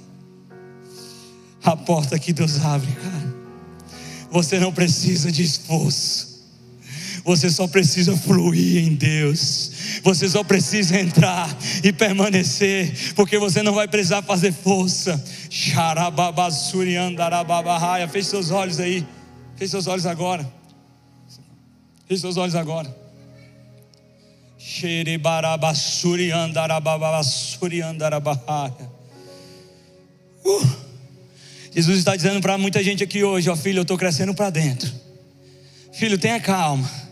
a porta que Deus abre, cara, você não precisa de esforço. Você só precisa fluir em Deus. Você só precisa entrar e permanecer, porque você não vai precisar fazer força. Feche seus olhos aí. Feche seus olhos agora. Feche seus olhos agora. Uh. Jesus está dizendo para muita gente aqui hoje, ó filho, eu estou crescendo para dentro. Filho, tenha calma.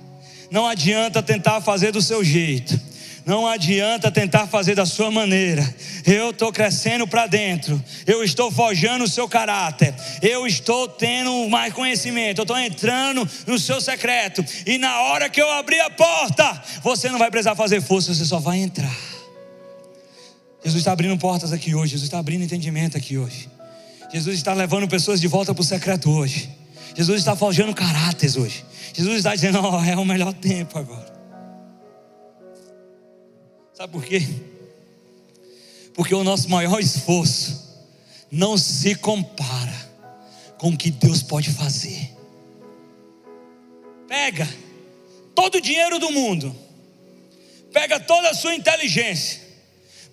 Não adianta tentar fazer do seu jeito. Não adianta tentar fazer da sua maneira. Eu estou crescendo para dentro. Eu estou forjando o seu caráter. Eu estou tendo mais conhecimento. Eu estou entrando no seu secreto. E na hora que eu abrir a porta, você não vai precisar fazer força, você só vai entrar. Jesus está abrindo portas aqui hoje. Jesus está abrindo entendimento aqui hoje. Jesus está levando pessoas de volta para o secreto hoje. Jesus está forjando caráteres hoje. Jesus está dizendo: oh, é o melhor tempo agora. Sabe por quê? Porque o nosso maior esforço não se compara com o que Deus pode fazer. Pega todo o dinheiro do mundo, pega toda a sua inteligência,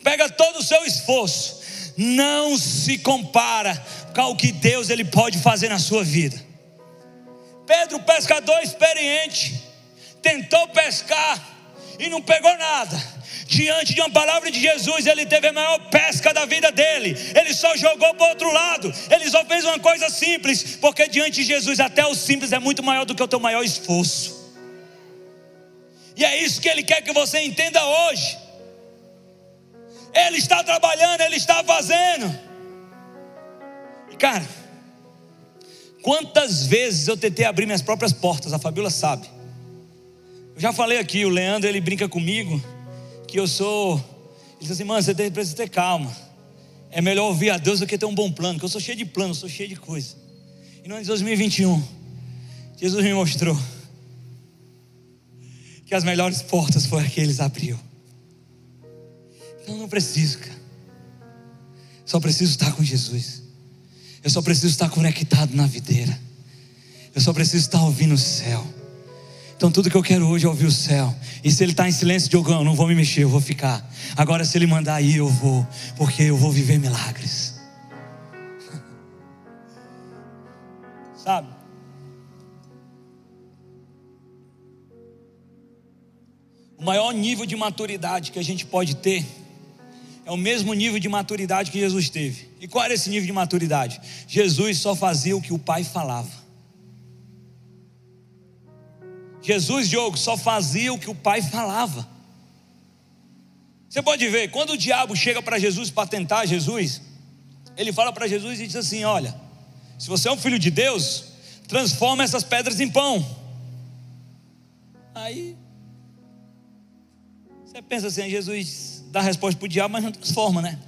pega todo o seu esforço, não se compara com o que Deus ele pode fazer na sua vida. Pedro, pescador experiente, tentou pescar e não pegou nada. Diante de uma palavra de Jesus, ele teve a maior pesca da vida dele. Ele só jogou para o outro lado. Ele só fez uma coisa simples, porque diante de Jesus, até o simples é muito maior do que o teu maior esforço. E é isso que ele quer que você entenda hoje. Ele está trabalhando, ele está fazendo. E cara, Quantas vezes eu tentei abrir minhas próprias portas, a Fabiola sabe. Eu já falei aqui, o Leandro ele brinca comigo que eu sou. Ele diz assim, mano, você precisa ter calma. É melhor ouvir a Deus do que ter um bom plano, porque eu sou cheio de planos, sou cheio de coisa. E no ano de 2021, Jesus me mostrou que as melhores portas foi que eles abriu. Então não preciso, cara. Só preciso estar com Jesus. Eu só preciso estar conectado na videira. Eu só preciso estar ouvindo o céu. Então tudo que eu quero hoje é ouvir o céu. E se ele está em silêncio, Diogão, não vou me mexer, eu vou ficar. Agora se ele mandar ir, eu vou, porque eu vou viver milagres. [laughs] Sabe? O maior nível de maturidade que a gente pode ter é o mesmo nível de maturidade que Jesus teve. E qual era esse nível de maturidade? Jesus só fazia o que o Pai falava. Jesus, Diogo, só fazia o que o Pai falava. Você pode ver, quando o diabo chega para Jesus para tentar Jesus, ele fala para Jesus e diz assim: Olha, se você é um filho de Deus, transforma essas pedras em pão. Aí você pensa assim, Jesus dá resposta para o diabo, mas não transforma, né?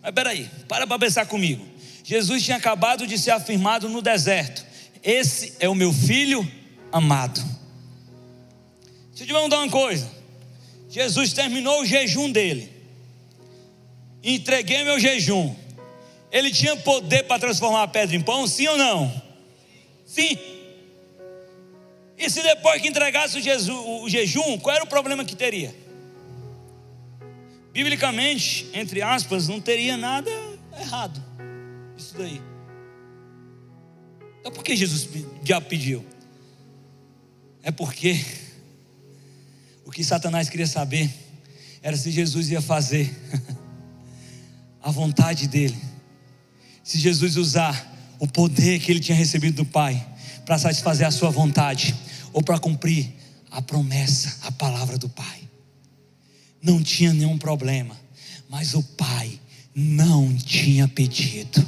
Mas peraí, para para pensar comigo. Jesus tinha acabado de ser afirmado no deserto: Esse é o meu filho amado. Deixa eu te perguntar uma coisa. Jesus terminou o jejum dele. Entreguei meu jejum. Ele tinha poder para transformar a pedra em pão, sim ou não? Sim. E se depois que entregasse o, Jesus, o jejum, qual era o problema que teria? Biblicamente, entre aspas, não teria nada errado. Isso daí. Então por que Jesus já pediu? É porque o que Satanás queria saber era se Jesus ia fazer [laughs] a vontade dele. Se Jesus usar o poder que ele tinha recebido do Pai para satisfazer a sua vontade ou para cumprir a promessa, a palavra do Pai não tinha nenhum problema, mas o pai não tinha pedido.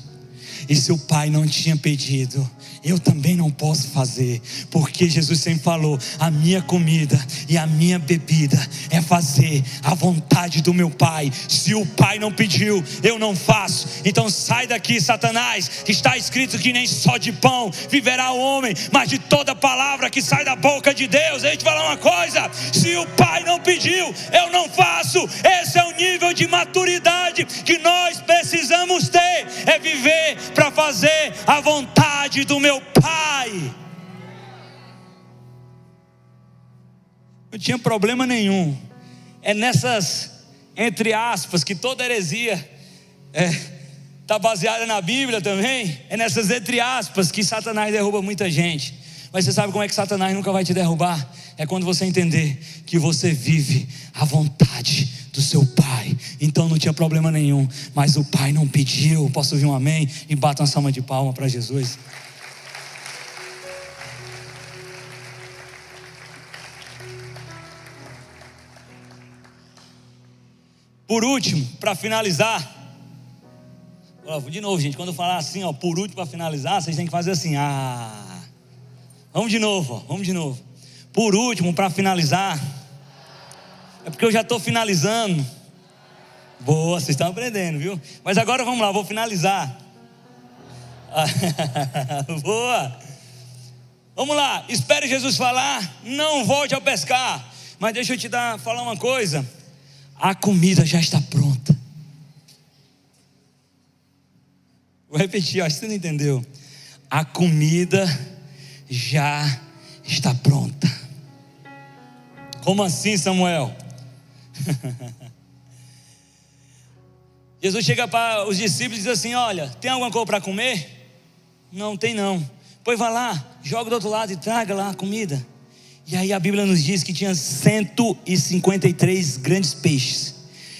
E se o pai não tinha pedido, eu também não posso fazer, porque Jesus sempre falou: a minha comida e a minha bebida é fazer a vontade do meu Pai. Se o Pai não pediu, eu não faço. Então sai daqui, Satanás. Está escrito que nem só de pão viverá o homem, mas de toda palavra que sai da boca de Deus. Deixa eu te falar uma coisa: se o Pai não pediu, eu não faço. Esse é o nível de maturidade que nós precisamos ter: é viver para fazer a vontade do meu Pai. Não tinha problema nenhum. É nessas, entre aspas, que toda heresia está é, tá baseada na Bíblia também. É nessas entre aspas que Satanás derruba muita gente. Mas você sabe como é que Satanás nunca vai te derrubar? É quando você entender que você vive a vontade do seu pai. Então não tinha problema nenhum. Mas o pai não pediu. Posso ouvir um amém? E bata uma salva de palma para Jesus. Por último, para finalizar, de novo, gente, quando eu falar assim, ó, por último para finalizar, vocês têm que fazer assim, ah. Vamos de novo, ó, vamos de novo. Por último, para finalizar, é porque eu já estou finalizando. Boa, vocês estão aprendendo, viu? Mas agora vamos lá, vou finalizar. [laughs] Boa. Vamos lá, espere Jesus falar, não volte ao pescar. Mas deixa eu te dar, falar uma coisa a comida já está pronta. Vou repetir, acho que você não entendeu. A comida já está pronta. Como assim, Samuel? [laughs] Jesus chega para os discípulos e diz assim: Olha, tem alguma coisa para comer? Não tem não. Pois vá lá, joga do outro lado e traga lá a comida. E aí a Bíblia nos diz que tinha 153 grandes peixes.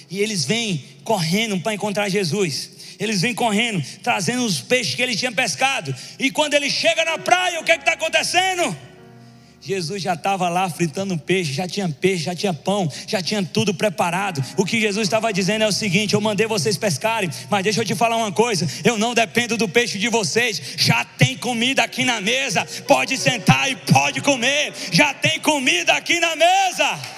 E eles vêm correndo para encontrar Jesus. Eles vêm correndo, trazendo os peixes que eles tinham pescado. E quando ele chega na praia, o que é está acontecendo? Jesus já estava lá fritando peixe, já tinha peixe, já tinha pão, já tinha tudo preparado. O que Jesus estava dizendo é o seguinte: eu mandei vocês pescarem, mas deixa eu te falar uma coisa: eu não dependo do peixe de vocês, já tem comida aqui na mesa, pode sentar e pode comer, já tem comida aqui na mesa.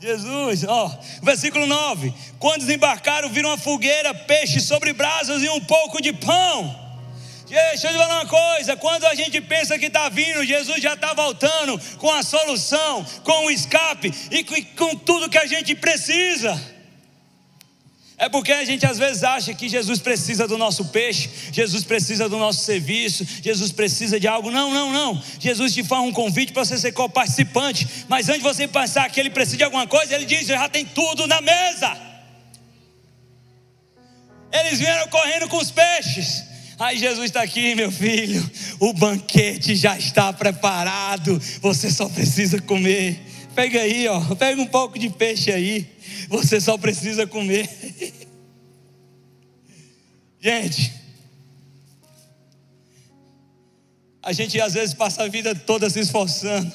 Jesus, ó, versículo 9: Quando desembarcaram, viram uma fogueira, peixe sobre brasas e um pouco de pão. Deixa eu te falar uma coisa: quando a gente pensa que está vindo, Jesus já está voltando com a solução, com o escape e com tudo que a gente precisa. É porque a gente às vezes acha que Jesus precisa do nosso peixe, Jesus precisa do nosso serviço, Jesus precisa de algo. Não, não, não. Jesus te faz um convite para você ser co-participante. Mas antes de você pensar que ele precisa de alguma coisa, ele diz: já tem tudo na mesa. Eles vieram correndo com os peixes. Aí Jesus está aqui, meu filho. O banquete já está preparado. Você só precisa comer. Pega aí, ó. Pega um pouco de peixe aí. Você só precisa comer. [laughs] Gente, a gente às vezes passa a vida toda se esforçando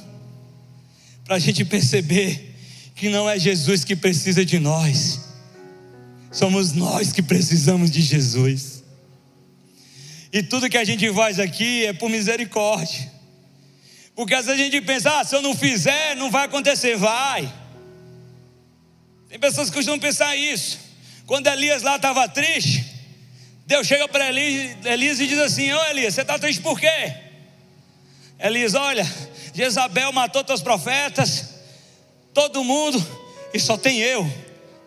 para a gente perceber que não é Jesus que precisa de nós, somos nós que precisamos de Jesus. E tudo que a gente faz aqui é por misericórdia, porque às vezes a gente pensa, ah, se eu não fizer, não vai acontecer, vai. Tem pessoas que costumam pensar isso. Quando Elias lá estava triste, Deus chega para Elias e diz assim: Ô Elias, você está triste por quê? Elias, olha, Jezabel matou teus profetas, todo mundo, e só tem eu.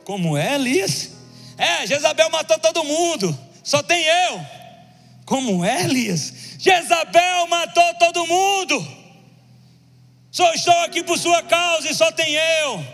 Como é, Elias? É, Jezabel matou todo mundo, só tem eu. Como é, Elias? Jezabel matou todo mundo. Só estou aqui por sua causa e só tem eu.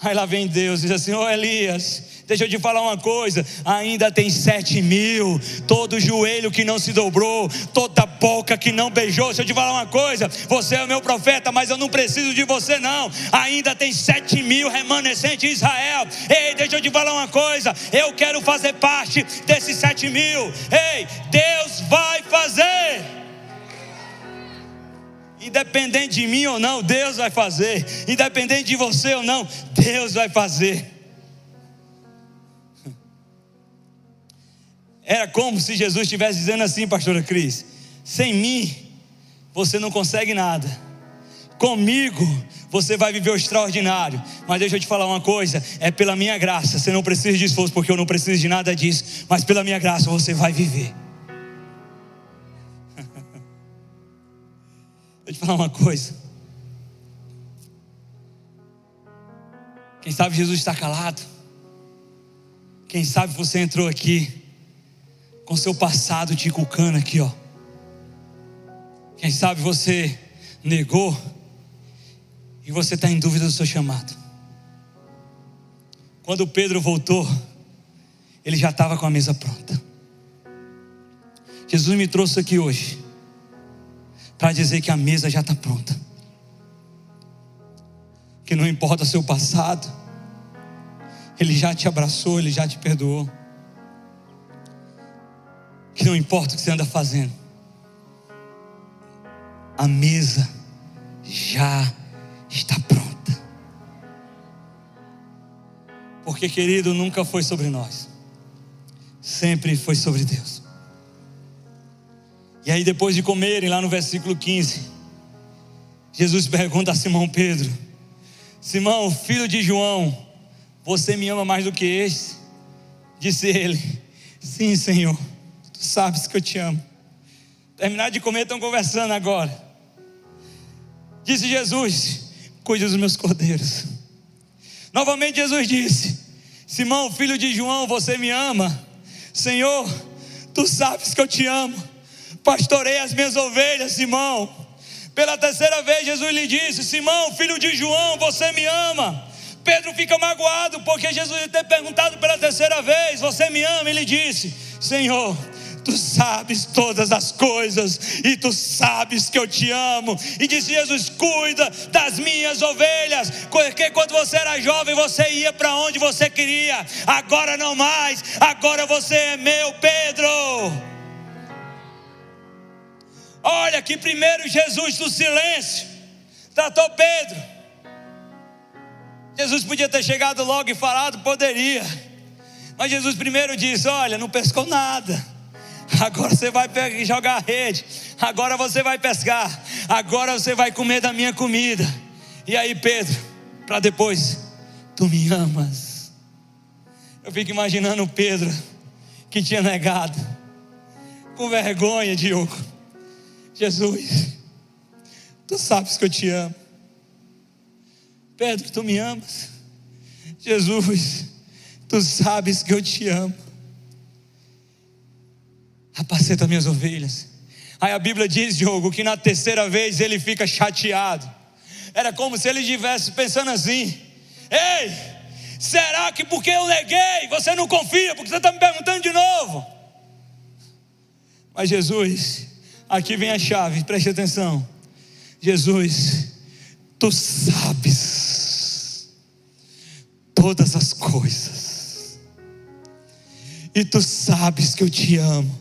Aí lá vem Deus e diz assim: Ô oh, Elias, deixa eu te falar uma coisa: ainda tem sete mil, todo joelho que não se dobrou, toda boca que não beijou. Deixa eu te falar uma coisa: você é o meu profeta, mas eu não preciso de você, não. Ainda tem sete mil remanescentes em Israel. Ei, deixa eu te falar uma coisa: eu quero fazer parte desses sete mil. Ei, Deus vai fazer. Independente de mim ou não, Deus vai fazer. Independente de você ou não, Deus vai fazer. Era como se Jesus estivesse dizendo assim, pastora Cris: sem mim, você não consegue nada. Comigo, você vai viver o extraordinário. Mas deixa eu te falar uma coisa: é pela minha graça. Você não precisa de esforço, porque eu não preciso de nada disso. Mas pela minha graça, você vai viver. Te falar uma coisa. Quem sabe Jesus está calado. Quem sabe você entrou aqui com seu passado te cucando aqui, ó. Quem sabe você negou e você está em dúvida do seu chamado. Quando Pedro voltou, ele já estava com a mesa pronta. Jesus me trouxe aqui hoje para dizer que a mesa já está pronta. Que não importa seu passado, Ele já te abraçou, Ele já te perdoou. Que não importa o que você anda fazendo, a mesa já está pronta. Porque, querido, nunca foi sobre nós, sempre foi sobre Deus. E aí, depois de comerem, lá no versículo 15, Jesus pergunta a Simão Pedro: Simão, filho de João, você me ama mais do que este? Disse ele: Sim, Senhor, tu sabes que eu te amo. Terminar de comer, estão conversando agora. Disse Jesus: Cuide dos meus cordeiros. Novamente, Jesus disse: Simão, filho de João, você me ama. Senhor, tu sabes que eu te amo pastorei as minhas ovelhas, Simão. Pela terceira vez, Jesus lhe disse: Simão, filho de João, você me ama. Pedro fica magoado porque Jesus lhe ter perguntado pela terceira vez: Você me ama? Ele disse: Senhor, tu sabes todas as coisas e tu sabes que eu te amo. E disse Jesus: Cuida das minhas ovelhas, porque quando você era jovem você ia para onde você queria, agora não mais, agora você é meu, Pedro. Olha que primeiro Jesus do silêncio tratou Pedro. Jesus podia ter chegado logo e falado, poderia. Mas Jesus primeiro disse: Olha, não pescou nada. Agora você vai jogar a rede. Agora você vai pescar. Agora você vai comer da minha comida. E aí, Pedro, para depois Tu me amas. Eu fico imaginando o Pedro que tinha negado, com vergonha, Diogo. Jesus, tu sabes que eu te amo. Pedro, tu me amas. Jesus, tu sabes que eu te amo. Apaceta minhas ovelhas. Aí a Bíblia diz, Diogo, que na terceira vez ele fica chateado. Era como se ele estivesse pensando assim: Ei, será que porque eu neguei, você não confia? Porque você está me perguntando de novo? Mas Jesus, aqui vem a chave, preste atenção. Jesus, tu sabes todas as coisas, e tu sabes que eu te amo.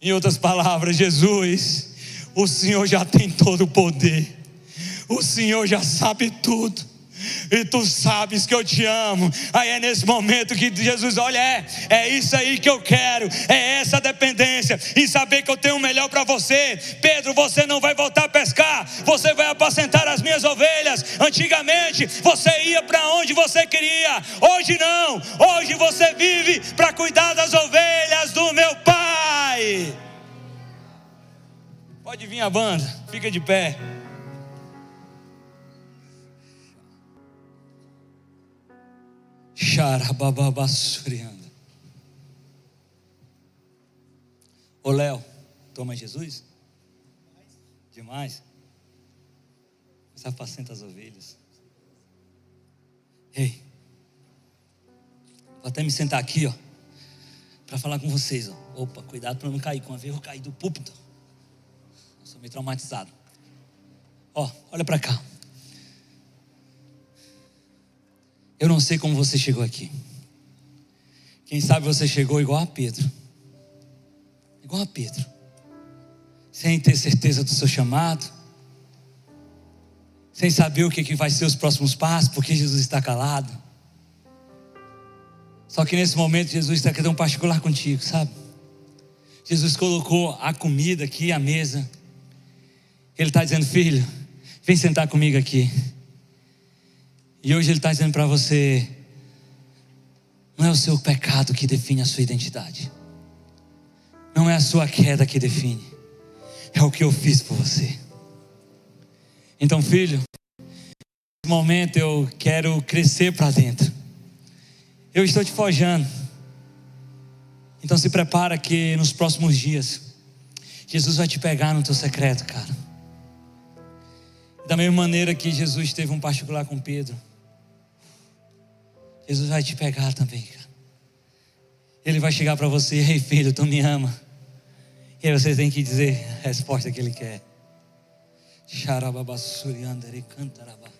Em outras palavras, Jesus, o Senhor já tem todo o poder, o Senhor já sabe tudo. E tu sabes que eu te amo. Aí é nesse momento que Jesus olha, é, é isso aí que eu quero, é essa dependência, e saber que eu tenho o melhor para você. Pedro, você não vai voltar a pescar, você vai apacentar as minhas ovelhas. Antigamente você ia para onde você queria, hoje não, hoje você vive para cuidar das ovelhas do meu Pai. Pode vir a banda, fica de pé. Xarabababassurianda. Ô Léo, toma Jesus? Demais. Você apacenta as ovelhas. Ei, vou até me sentar aqui, ó, para falar com vocês, ó. Opa, cuidado para não cair. Com a vez eu caí do púlpito. Eu sou meio traumatizado. Ó, olha para cá. Eu não sei como você chegou aqui. Quem sabe você chegou igual a Pedro. Igual a Pedro. Sem ter certeza do seu chamado. Sem saber o que vai ser os próximos passos, porque Jesus está calado. Só que nesse momento Jesus está querendo um particular contigo, sabe? Jesus colocou a comida aqui à mesa. Ele está dizendo, filho, vem sentar comigo aqui. E hoje Ele está dizendo para você: não é o seu pecado que define a sua identidade, não é a sua queda que define, é o que eu fiz por você. Então, filho, nesse momento eu quero crescer para dentro. Eu estou te forjando. Então se prepara que nos próximos dias Jesus vai te pegar no teu secreto, cara. Da mesma maneira que Jesus teve um particular com Pedro. Jesus vai te pegar também. Ele vai chegar para você, ei filho, tu me ama. E aí você tem que dizer a resposta que ele quer. Xarababassuriandere cantarabahai.